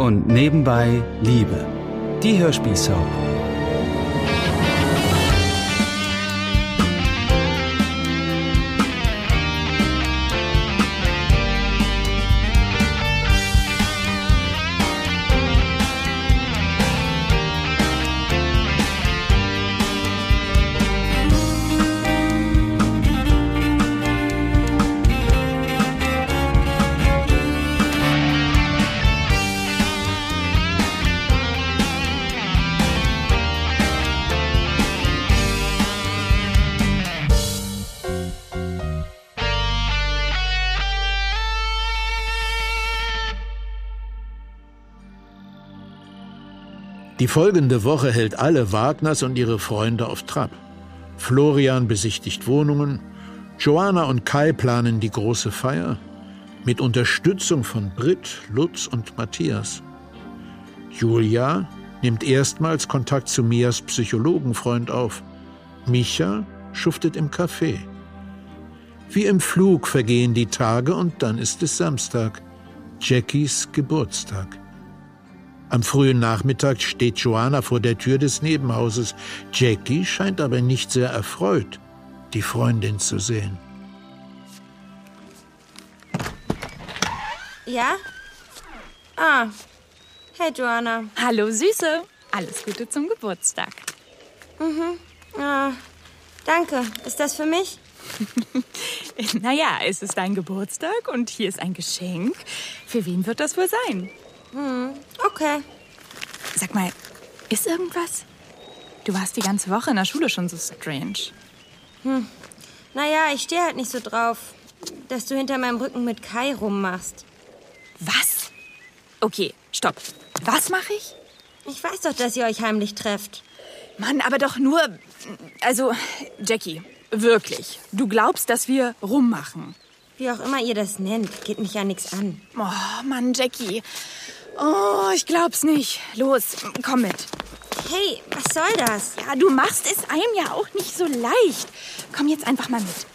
und nebenbei Liebe. Die Hörspielsoap. Die folgende Woche hält alle Wagners und ihre Freunde auf Trab. Florian besichtigt Wohnungen, Joanna und Kai planen die große Feier mit Unterstützung von Britt, Lutz und Matthias. Julia nimmt erstmals Kontakt zu Mias Psychologenfreund auf. Micha schuftet im Café. Wie im Flug vergehen die Tage und dann ist es Samstag, Jackies Geburtstag. Am frühen Nachmittag steht Joanna vor der Tür des Nebenhauses. Jackie scheint aber nicht sehr erfreut, die Freundin zu sehen. Ja? Ah. Hey, Joanna. Hallo, Süße. Alles Gute zum Geburtstag. Mhm. Ah, danke. Ist das für mich? naja, es ist dein Geburtstag und hier ist ein Geschenk. Für wen wird das wohl sein? Hm, okay. Sag mal, ist irgendwas? Du warst die ganze Woche in der Schule schon so strange. Hm. Naja, ich stehe halt nicht so drauf, dass du hinter meinem Rücken mit Kai rummachst. Was? Okay, stopp. Was mache ich? Ich weiß doch, dass ihr euch heimlich trefft. Mann, aber doch nur. Also, Jackie, wirklich. Du glaubst, dass wir rummachen. Wie auch immer ihr das nennt, geht mich ja nichts an. Oh, Mann, Jackie. Oh, ich glaub's nicht. Los, komm mit. Hey, was soll das? Ja, du machst es einem ja auch nicht so leicht. Komm jetzt einfach mal mit.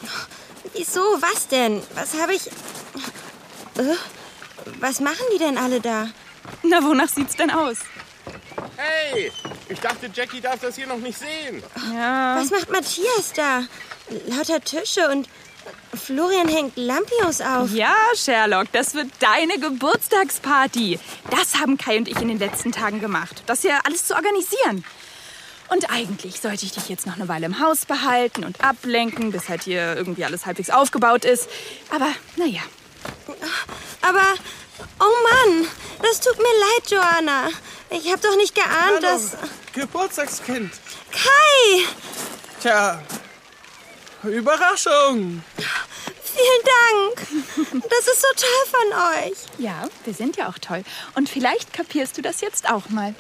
Wieso? Was denn? Was habe ich. Äh, was machen die denn alle da? Na, wonach sieht's denn aus? Hey, ich dachte, Jackie darf das hier noch nicht sehen. Ja. Was macht Matthias da? Lauter Tische und Florian hängt Lampions auf. Ja, Sherlock, das wird deine Geburtstagsparty. Das haben Kai und ich in den letzten Tagen gemacht. Das hier alles zu organisieren. Und eigentlich sollte ich dich jetzt noch eine Weile im Haus behalten und ablenken, bis halt hier irgendwie alles halbwegs aufgebaut ist. Aber naja. Aber, oh Mann, das tut mir leid, Joanna. Ich hab doch nicht geahnt, Hallo, dass... Geburtstagskind. Kai! Tja, Überraschung. Vielen Dank. Das ist so toll von euch. Ja, wir sind ja auch toll. Und vielleicht kapierst du das jetzt auch mal.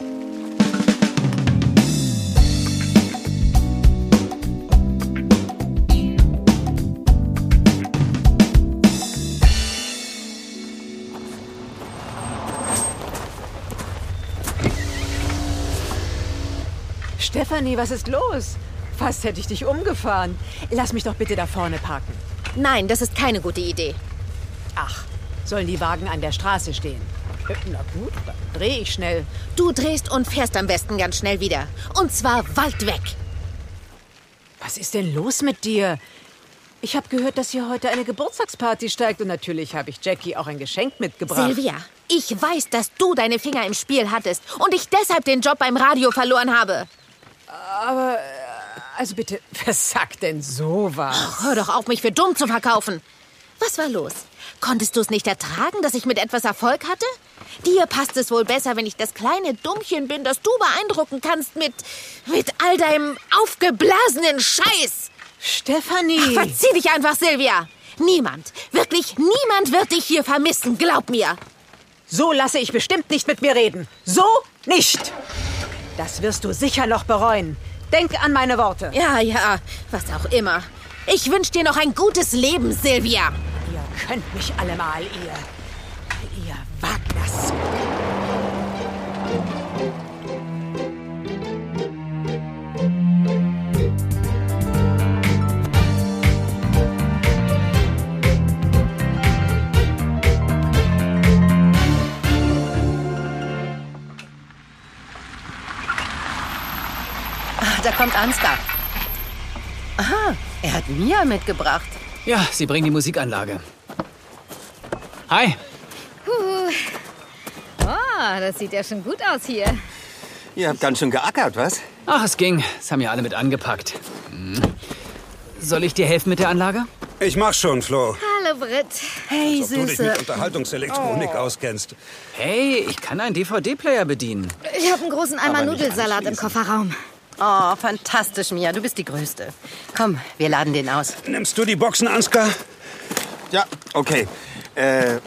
Stefanie, was ist los? Fast hätte ich dich umgefahren. Lass mich doch bitte da vorne parken. Nein, das ist keine gute Idee. Ach, sollen die Wagen an der Straße stehen? Na gut, dann dreh ich schnell. Du drehst und fährst am besten ganz schnell wieder. Und zwar weit weg. Was ist denn los mit dir? Ich habe gehört, dass hier heute eine Geburtstagsparty steigt und natürlich habe ich Jackie auch ein Geschenk mitgebracht. Silvia, ich weiß, dass du deine Finger im Spiel hattest und ich deshalb den Job beim Radio verloren habe. Aber, also bitte, wer sagt denn sowas? Ach, hör doch auf, mich für dumm zu verkaufen. Was war los? Konntest du es nicht ertragen, dass ich mit etwas Erfolg hatte? Dir passt es wohl besser, wenn ich das kleine Dummchen bin, das du beeindrucken kannst mit. mit all deinem aufgeblasenen Scheiß. Stefanie! Ach, verzieh dich einfach, Silvia! Niemand, wirklich niemand wird dich hier vermissen, glaub mir! So lasse ich bestimmt nicht mit mir reden. So nicht! Das wirst du sicher noch bereuen. Denk an meine Worte. Ja, ja, was auch immer. Ich wünsche dir noch ein gutes Leben, Silvia. Ihr könnt mich alle mal, ihr. ihr Wagners. Da kommt Ansgar. Aha, er hat Mia mitgebracht. Ja, Sie bringen die Musikanlage. Hi. Oh, das sieht ja schon gut aus hier. Ihr habt ganz schön geackert, was? Ach, es ging. Das haben ja alle mit angepackt. Hm. Soll ich dir helfen mit der Anlage? Ich mach's schon, Flo. Hallo, Britt. Hey, Als ob du dich Süße. mit Unterhaltungselektronik Oh. auskennst. Hey, ich kann einen DVD-Player bedienen. Ich habe einen großen Eimer Nudelsalat im Kofferraum. Oh, fantastisch, Mia. Du bist die Größte. Komm, wir laden den aus. Nimmst du die Boxen, Ansgar? Ja, okay. Äh,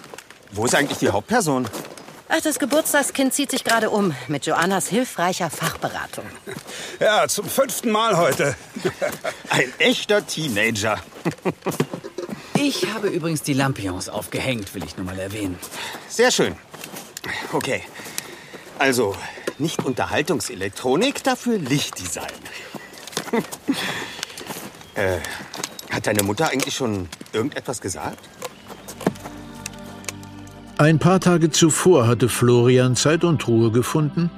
wo ist eigentlich die Hauptperson? Ach, das Geburtstagskind zieht sich gerade um mit Joannas hilfreicher Fachberatung. Ja, zum fünften Mal heute. Ein echter Teenager. Ich habe übrigens die Lampions aufgehängt, will ich nur mal erwähnen. Sehr schön. Okay. Also, nicht Unterhaltungselektronik, dafür Lichtdesign. äh, hat deine Mutter eigentlich schon irgendetwas gesagt? Ein paar Tage zuvor hatte Florian Zeit und Ruhe gefunden,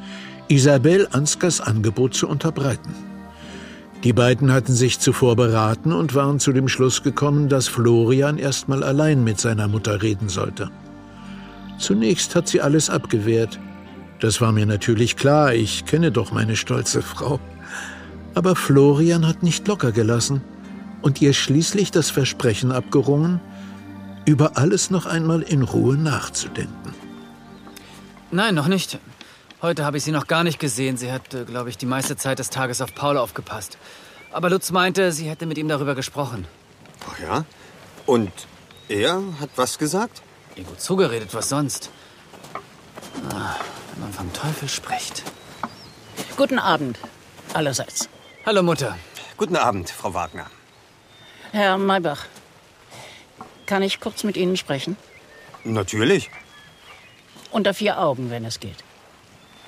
Isabel Ansgars Angebot zu unterbreiten. Die beiden hatten sich zuvor beraten und waren zu dem Schluss gekommen, dass Florian erstmal allein mit seiner Mutter reden sollte. Zunächst hat sie alles abgewehrt. Das war mir natürlich klar, ich kenne doch meine stolze Frau. Aber Florian hat nicht locker gelassen und ihr schließlich das Versprechen abgerungen, über alles noch einmal in Ruhe nachzudenken. Nein, noch nicht. Heute habe ich sie noch gar nicht gesehen. Sie hat, äh, glaube ich, die meiste Zeit des Tages auf Paul aufgepasst. Aber Lutz meinte, sie hätte mit ihm darüber gesprochen. Ach ja? Und er hat was gesagt? Ihr gut zugeredet, was sonst? Ah, wenn man vom Teufel spricht. Guten Abend, allerseits. Hallo, Mutter. Guten Abend, Frau Wagner. Herr Maybach, kann ich kurz mit Ihnen sprechen? Natürlich. Unter vier Augen, wenn es geht.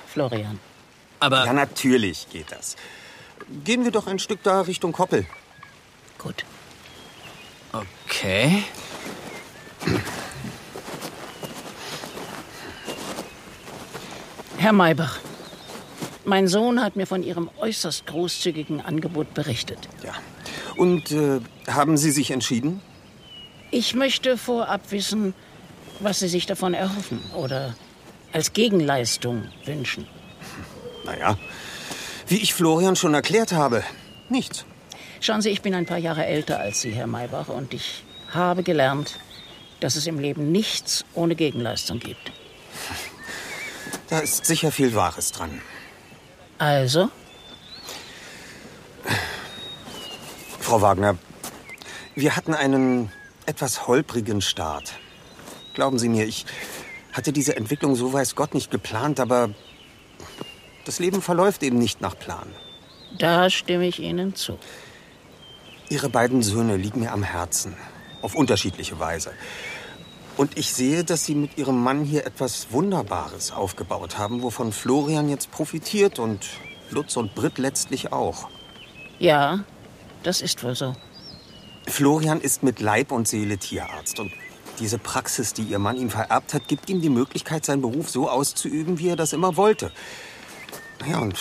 Florian. Aber. Ja, natürlich geht das. Gehen wir doch ein Stück da Richtung Koppel. Gut. Okay. Herr Maybach, mein Sohn hat mir von Ihrem äußerst großzügigen Angebot berichtet. Ja. Und äh, haben Sie sich entschieden? Ich möchte vorab wissen, was Sie sich davon erhoffen oder als Gegenleistung wünschen. Naja, wie ich Florian schon erklärt habe, nichts. Schauen Sie, ich bin ein paar Jahre älter als Sie, Herr Maybach, und ich habe gelernt, dass es im Leben nichts ohne Gegenleistung gibt. Da ist sicher viel Wahres dran. Also? Frau Wagner, wir hatten einen etwas holprigen Start. Glauben Sie mir, ich hatte diese Entwicklung so weiß Gott nicht geplant, aber das Leben verläuft eben nicht nach Plan. Da stimme ich Ihnen zu. Ihre beiden Söhne liegen mir am Herzen, auf unterschiedliche Weise. Und ich sehe, dass Sie mit Ihrem Mann hier etwas Wunderbares aufgebaut haben, wovon Florian jetzt profitiert und Lutz und Britt letztlich auch. Ja, das ist wohl so. Florian ist mit Leib und Seele Tierarzt und diese Praxis, die Ihr Mann ihm vererbt hat, gibt ihm die Möglichkeit, seinen Beruf so auszuüben, wie er das immer wollte. Ja, und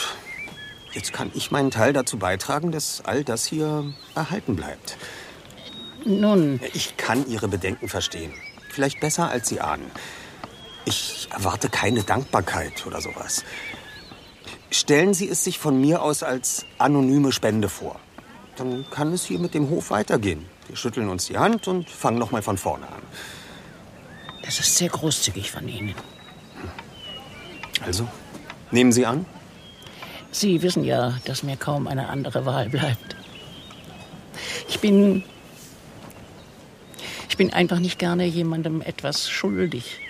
jetzt kann ich meinen Teil dazu beitragen, dass all das hier erhalten bleibt. Nun. Ich kann Ihre Bedenken verstehen. Vielleicht besser, als Sie ahnen. Ich erwarte keine Dankbarkeit oder sowas. Stellen Sie es sich von mir aus als anonyme Spende vor. Dann kann es hier mit dem Hof weitergehen. Wir schütteln uns die Hand und fangen noch mal von vorne an. Das ist sehr großzügig von Ihnen. Also, nehmen Sie an? Sie wissen ja, dass mir kaum eine andere Wahl bleibt. Ich bin. Ich bin einfach nicht gerne jemandem etwas schuldig.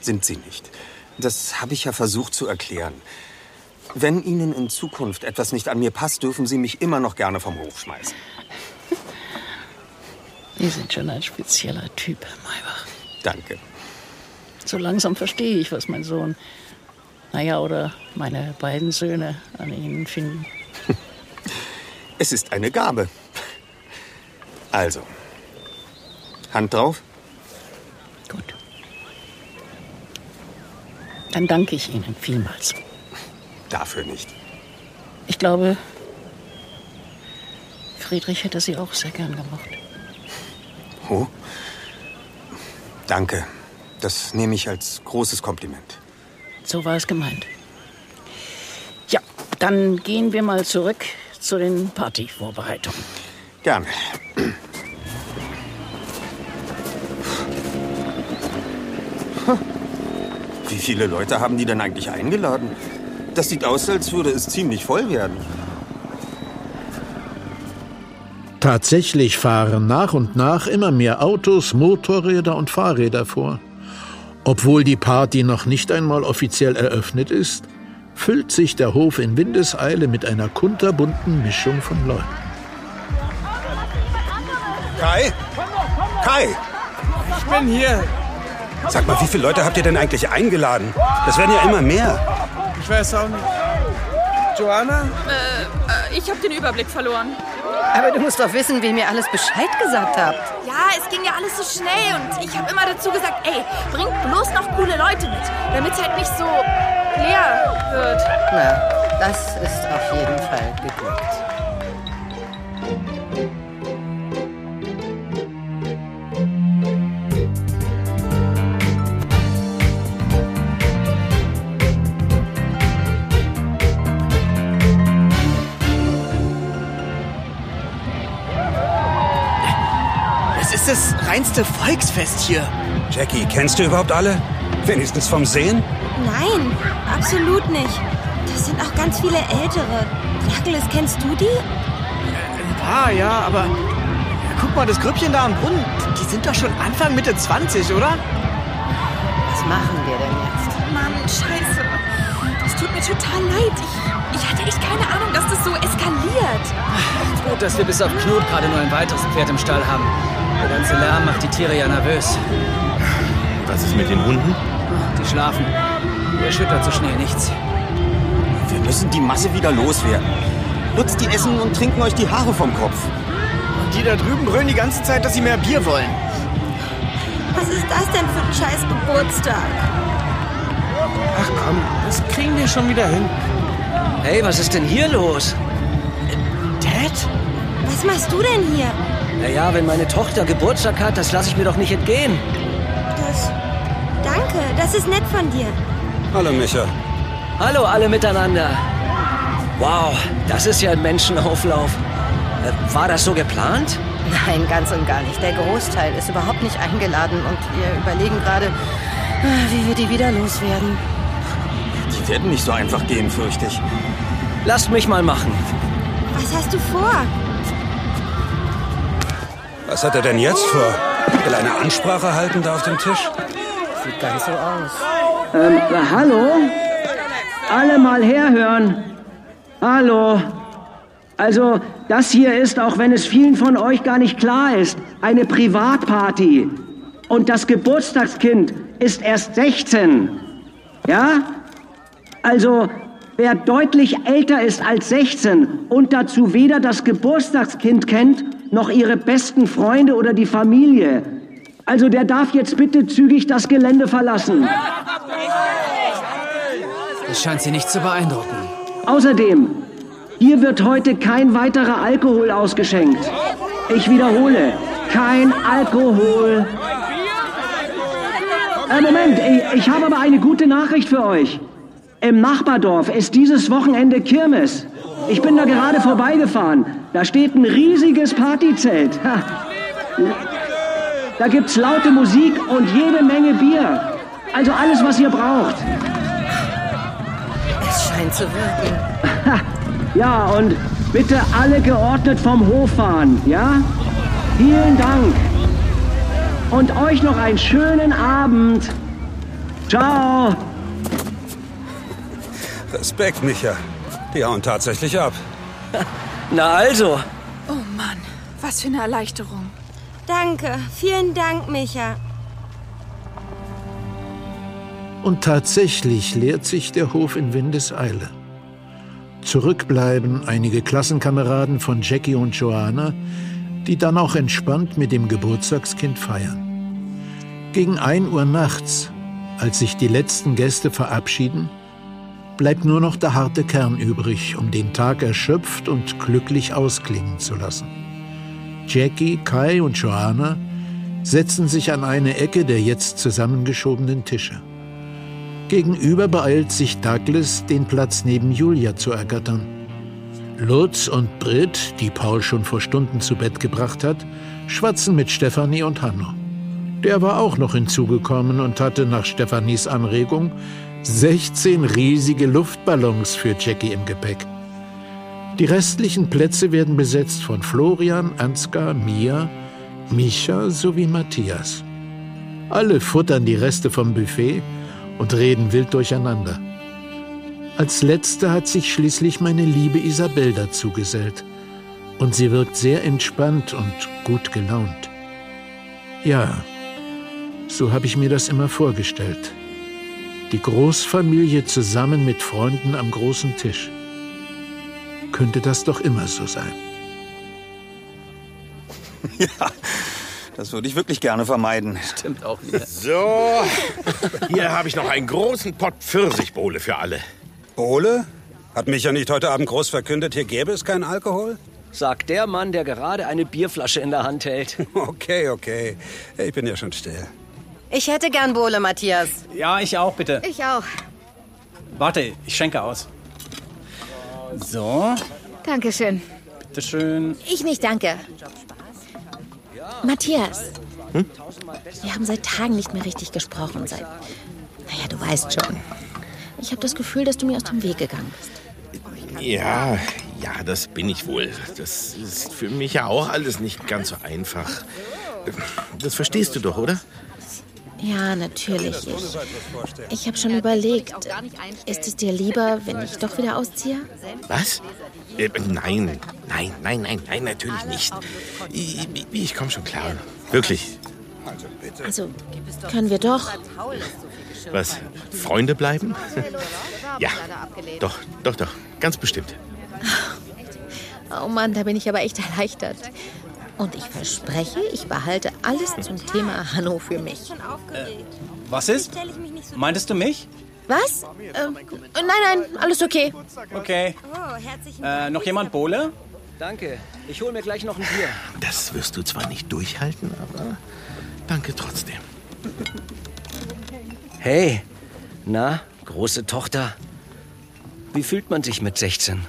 Sind Sie nicht. Das habe ich ja versucht zu erklären. Wenn Ihnen in Zukunft etwas nicht an mir passt, dürfen Sie mich immer noch gerne vom Hof schmeißen. Sie sind schon ein spezieller Typ, Herr Maybach. Danke. So langsam verstehe ich, was mein Sohn, naja, oder meine beiden Söhne an Ihnen finden. Es ist eine Gabe. Also, Hand drauf. Gut. Dann danke ich Ihnen vielmals. Dafür nicht. Ich glaube, Friedrich hätte sie auch sehr gern gemocht. Oh. Danke. Das nehme ich als großes Kompliment. So war es gemeint. Ja, dann gehen wir mal zurück zu den Partyvorbereitungen. Gerne. Wie viele Leute haben die denn eigentlich eingeladen? Das sieht aus, als würde es ziemlich voll werden. Tatsächlich fahren nach und nach immer mehr Autos, Motorräder und Fahrräder vor. Obwohl die Party noch nicht einmal offiziell eröffnet ist, füllt sich der Hof in Windeseile mit einer kunterbunten Mischung von Leuten. Kai? Kai! Ich bin hier. Sag mal, wie viele Leute habt ihr denn eigentlich eingeladen? Das werden ja immer mehr. Ich weiß auch nicht. Joanna? Äh, äh, ich habe den Überblick verloren. Aber du musst doch wissen, wem ihr alles Bescheid gesagt habt. Ja, es ging ja alles so schnell und ich habe immer dazu gesagt, ey, bringt bloß noch coole Leute mit, damit es halt nicht so leer wird. Na, das ist auf jeden Fall geglückt. Reinste Volksfest hier. Jackie, kennst du überhaupt alle? Wenigstens vom Sehen? Nein, absolut nicht. Das sind auch ganz viele Ältere. Drakeles, kennst du die? Ein paar, ja, aber. Guck mal, das Grüppchen da am Brunnen. Die sind doch schon Anfang, Mitte 20, oder? Was machen wir denn jetzt? Mann, scheiße. Das tut mir total leid. Ich, ich hatte echt keine Ahnung, dass das so eskaliert. Gut, dass wir bis auf Knut gerade nur ein weiteres Pferd im Stall haben. Der ganze Lärm macht die Tiere ja nervös. Was ist mit den Hunden? Die schlafen. Hier erschüttert so schnell nichts. Wir müssen die Masse wieder loswerden. Nutzt die Essen und trinken euch die Haare vom Kopf. Und die da drüben brüllen die ganze Zeit, dass sie mehr Bier wollen. Was ist das denn für ein scheiß Geburtstag? Ach komm, das kriegen wir schon wieder hin. Hey, was ist denn hier los? Dad? Was machst du denn hier? Naja, wenn meine Tochter Geburtstag hat, das lasse ich mir doch nicht entgehen. Das. Danke, das ist nett von dir. Hallo, Micha. Hallo alle miteinander. Wow, das ist ja ein Menschenauflauf. Äh, War das so geplant? Nein, ganz und gar nicht. Der Großteil ist überhaupt nicht eingeladen und wir überlegen gerade, ah, wie wir die wieder loswerden. Die werden nicht so einfach gehen, fürchte ich. Lasst mich mal machen. Was hast du vor? Was hat er denn jetzt vor? Will er eine Ansprache halten da auf dem Tisch? Sieht ganz so aus. Ähm, äh, hallo? Alle mal herhören. Hallo. Also, das hier ist, auch wenn es vielen von euch gar nicht klar ist, eine Privatparty. Und das Geburtstagskind ist erst 16. Ja? Also, wer deutlich älter ist als 16 und dazu weder das Geburtstagskind kennt, noch ihre besten Freunde oder die Familie, also der darf jetzt bitte zügig das Gelände verlassen. Das scheint sie nicht zu beeindrucken. Außerdem, hier wird heute kein weiterer Alkohol ausgeschenkt. Ich wiederhole, kein Alkohol. Äh, Moment, ich, ich habe aber eine gute Nachricht für euch. Im Nachbardorf ist dieses Wochenende Kirmes. Ich bin da gerade vorbeigefahren. Da steht ein riesiges Partyzelt. Ha. Da gibt's laute Musik und jede Menge Bier. Also alles, was ihr braucht. Es scheint zu wirken. Ja, und bitte alle geordnet vom Hof fahren, ja? Vielen Dank. Und euch noch einen schönen Abend. Ciao. Respekt, Micha. Die hauen tatsächlich ab. Na also. Oh Mann, was für eine Erleichterung. Danke, vielen Dank, Micha. Und tatsächlich leert sich der Hof in Windeseile. Zurück bleiben einige Klassenkameraden von Jackie und Joanna, die dann auch entspannt mit dem Geburtstagskind feiern. Gegen 1 Uhr nachts, als sich die letzten Gäste verabschieden, bleibt nur noch der harte Kern übrig, um den Tag erschöpft und glücklich ausklingen zu lassen. Jackie, Kai und Joanna setzen sich an eine Ecke der jetzt zusammengeschobenen Tische. Gegenüber beeilt sich Douglas, den Platz neben Julia zu ergattern. Lutz und Britt, die Paul schon vor Stunden zu Bett gebracht hat, schwatzen mit Stefanie und Hanno. Der war auch noch hinzugekommen und hatte nach Stefanis Anregung 16 riesige Luftballons für Jackie im Gepäck. Die restlichen Plätze werden besetzt von Florian, Ansgar, Mia, Micha sowie Matthias. Alle futtern die Reste vom Buffet und reden wild durcheinander. Als letzte hat sich schließlich meine liebe Isabel dazugesellt. Und sie wirkt sehr entspannt und gut gelaunt. Ja, so habe ich mir das immer vorgestellt. Die Großfamilie zusammen mit Freunden am großen Tisch. Könnte das doch immer so sein. Ja, das würde ich wirklich gerne vermeiden. Stimmt auch wieder. So, hier habe ich noch einen großen Pott Pfirsichbowle für alle. Bowle? Hat Micha nicht heute Abend groß verkündet, hier gäbe es keinen Alkohol? Sagt der Mann, der gerade eine Bierflasche in der Hand hält. Okay, okay. Ich bin ja schon still. Ich hätte gern Bohle, Matthias. Ja, ich auch, bitte. Ich auch. Warte, ich schenke aus. So, Dankeschön. bitteschön. Ich nicht, danke. Matthias, wir haben seit Tagen nicht mehr richtig gesprochen. Seit, naja, du weißt schon. Ich habe das Gefühl, dass du mir aus dem Weg gegangen bist. Ja, ja, das bin ich wohl. Das ist für mich ja auch alles nicht ganz so einfach. Das verstehst du doch, oder? Ja, natürlich. Ich, ich habe schon überlegt, ist es dir lieber, wenn ich doch wieder ausziehe? Was? Äh, nein, nein, nein, nein, nein, natürlich nicht. Ich, ich, ich komme schon klar. Wirklich. Also, können wir doch. Was? Freunde bleiben? ja, doch, doch, doch. Ganz bestimmt. Oh Mann, da bin ich aber echt erleichtert. Und ich verspreche, ich behalte alles zum Thema Hanno für mich. Was ist? Meintest du mich? Was? Ähm, nein, nein, alles okay. Okay. Äh, noch jemand Bohle? Danke. Ich hole mir gleich noch ein Bier. Das wirst du zwar nicht durchhalten, aber danke trotzdem. Hey, na, große Tochter. Wie fühlt man sich mit 16?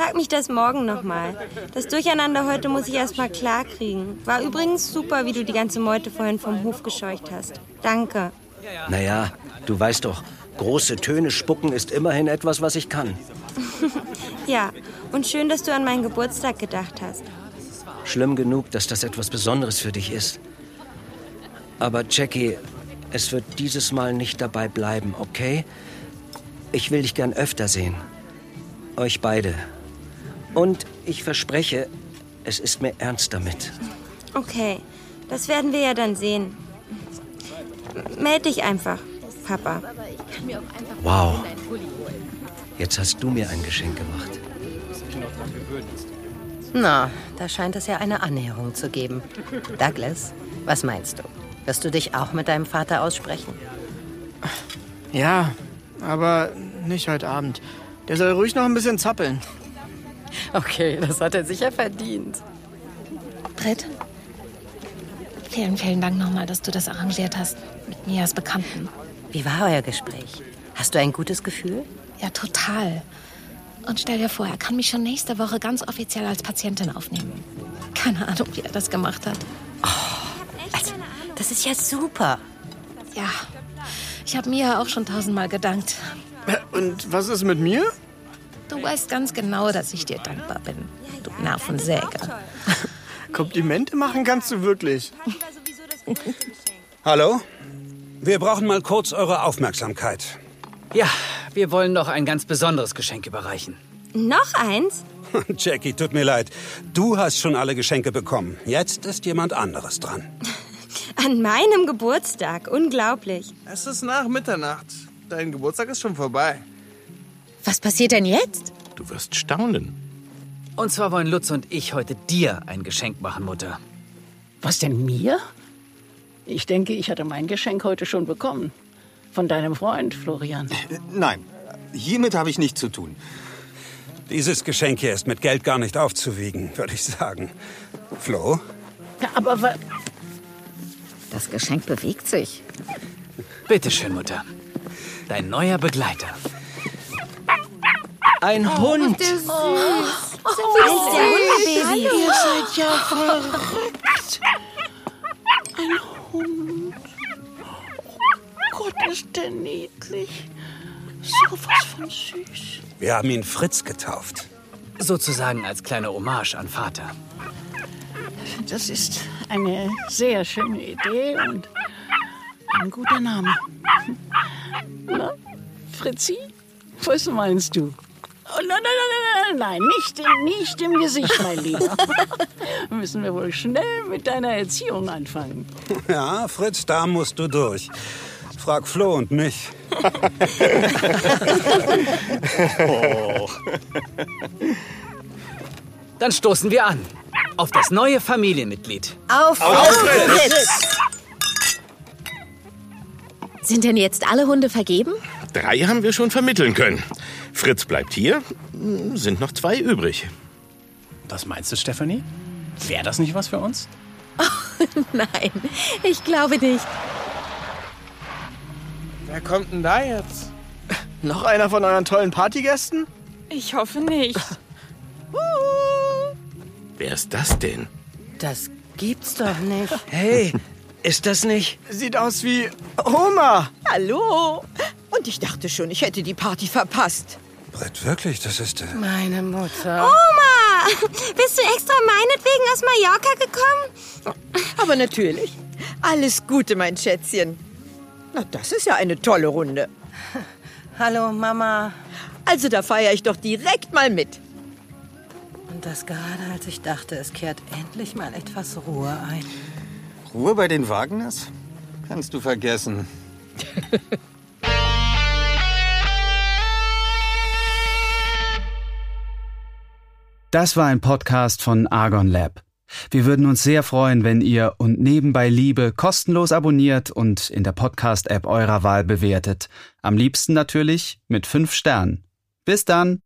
Frag mich das morgen nochmal. Das Durcheinander heute muss ich erst mal klarkriegen. War übrigens super, wie du die ganze Meute vorhin vom Hof gescheucht hast. Danke. Naja, du weißt doch, große Töne spucken ist immerhin etwas, was ich kann. Ja, und schön, dass du an meinen Geburtstag gedacht hast. Schlimm genug, dass das etwas Besonderes für dich ist. Aber Jackie, es wird dieses Mal nicht dabei bleiben, okay? Ich will dich gern öfter sehen. Euch beide. Und ich verspreche, es ist mir ernst damit. Okay, das werden wir ja dann sehen. Meld dich einfach, Papa. Wow. Jetzt hast du mir ein Geschenk gemacht. Na, da scheint es ja eine Annäherung zu geben. Douglas, was meinst du? Wirst du dich auch mit deinem Vater aussprechen? Ja, aber nicht heute Abend. Der soll ruhig noch ein bisschen zappeln. Okay, das hat er sicher verdient. Britt, vielen, vielen Dank nochmal, dass du das arrangiert hast mit Mias Bekannten. Wie war euer Gespräch? Hast du ein gutes Gefühl? Ja, total. Und stell dir vor, er kann mich schon nächste Woche ganz offiziell als Patientin aufnehmen. Keine Ahnung, wie er das gemacht hat. Also, das ist ja super. Ja, ich habe Mia auch schon tausendmal gedankt. Und was ist mit mir? Du weißt ganz genau, dass ich dir dankbar bin. Du Nervensäge. Komplimente machen kannst du wirklich. Hallo? Wir brauchen mal kurz eure Aufmerksamkeit. Ja, wir wollen noch ein ganz besonderes Geschenk überreichen. Noch eins? Jackie, tut mir leid. Du hast schon alle Geschenke bekommen. Jetzt ist jemand anderes dran. An meinem Geburtstag. Unglaublich. Es ist nach Mitternacht. Dein Geburtstag ist schon vorbei. Was passiert denn jetzt? Du wirst staunen. Und zwar wollen Lutz und ich heute dir ein Geschenk machen, Mutter. Was denn mir? Ich denke, ich hatte mein Geschenk heute schon bekommen. Von deinem Freund, Florian. Nein, hiermit habe ich nichts zu tun. Dieses Geschenk hier ist mit Geld gar nicht aufzuwiegen, würde ich sagen. Flo? Ja, aber wa- Das Geschenk bewegt sich. Bitte schön, Mutter. Dein neuer Begleiter. Ein Hund. Der süß. Oh, eins der. Ihr seid ja verrückt. Ein Hund. Oh Gott, ist der niedlich. So was von süß. Wir haben ihn Fritz getauft. Sozusagen als kleine Hommage an Vater. Das ist eine sehr schöne Idee und ein guter Name. Na, Fritzi, was meinst du? Nein, nein, nein, nein, nein, nicht, im- nicht im Gesicht, mein Lieber. Müssen wir wohl schnell mit deiner Erziehung anfangen. Ja, Fritz, da musst du durch. Frag Flo und mich. Oh. Dann stoßen wir an. Auf das neue Familienmitglied. Auf, Auf Fritz! Sind denn jetzt alle Hunde vergeben? Drei haben wir schon vermitteln können. Fritz bleibt hier, sind noch zwei übrig. Was meinst du, Stephanie? Wäre das nicht was für uns? Nein, ich glaube nicht. Wer kommt denn da jetzt? Noch einer von euren tollen Partygästen? Ich hoffe nicht. Wer ist das denn? Das gibt's doch nicht. Hey, ist das nicht? Sieht aus wie Oma. Hallo. Und ich dachte schon, ich hätte die Party verpasst. Brett, wirklich, das ist... Äh, Meine Mutter. Oma! Bist du extra meinetwegen aus Mallorca gekommen? Aber natürlich. Alles Gute, mein Schätzchen. Na, das ist ja eine tolle Runde. Hallo, Mama. Also, da feiere ich doch direkt mal mit. Und das gerade, als ich dachte, es kehrt endlich mal etwas Ruhe ein. Ruhe bei den Wagners? Kannst du vergessen. Das war ein Podcast von Argon Lab. Wir würden uns sehr freuen, wenn ihr und nebenbei Liebe kostenlos abonniert und in der Podcast-App eurer Wahl bewertet. Am liebsten natürlich mit fünf Sternen. Bis dann!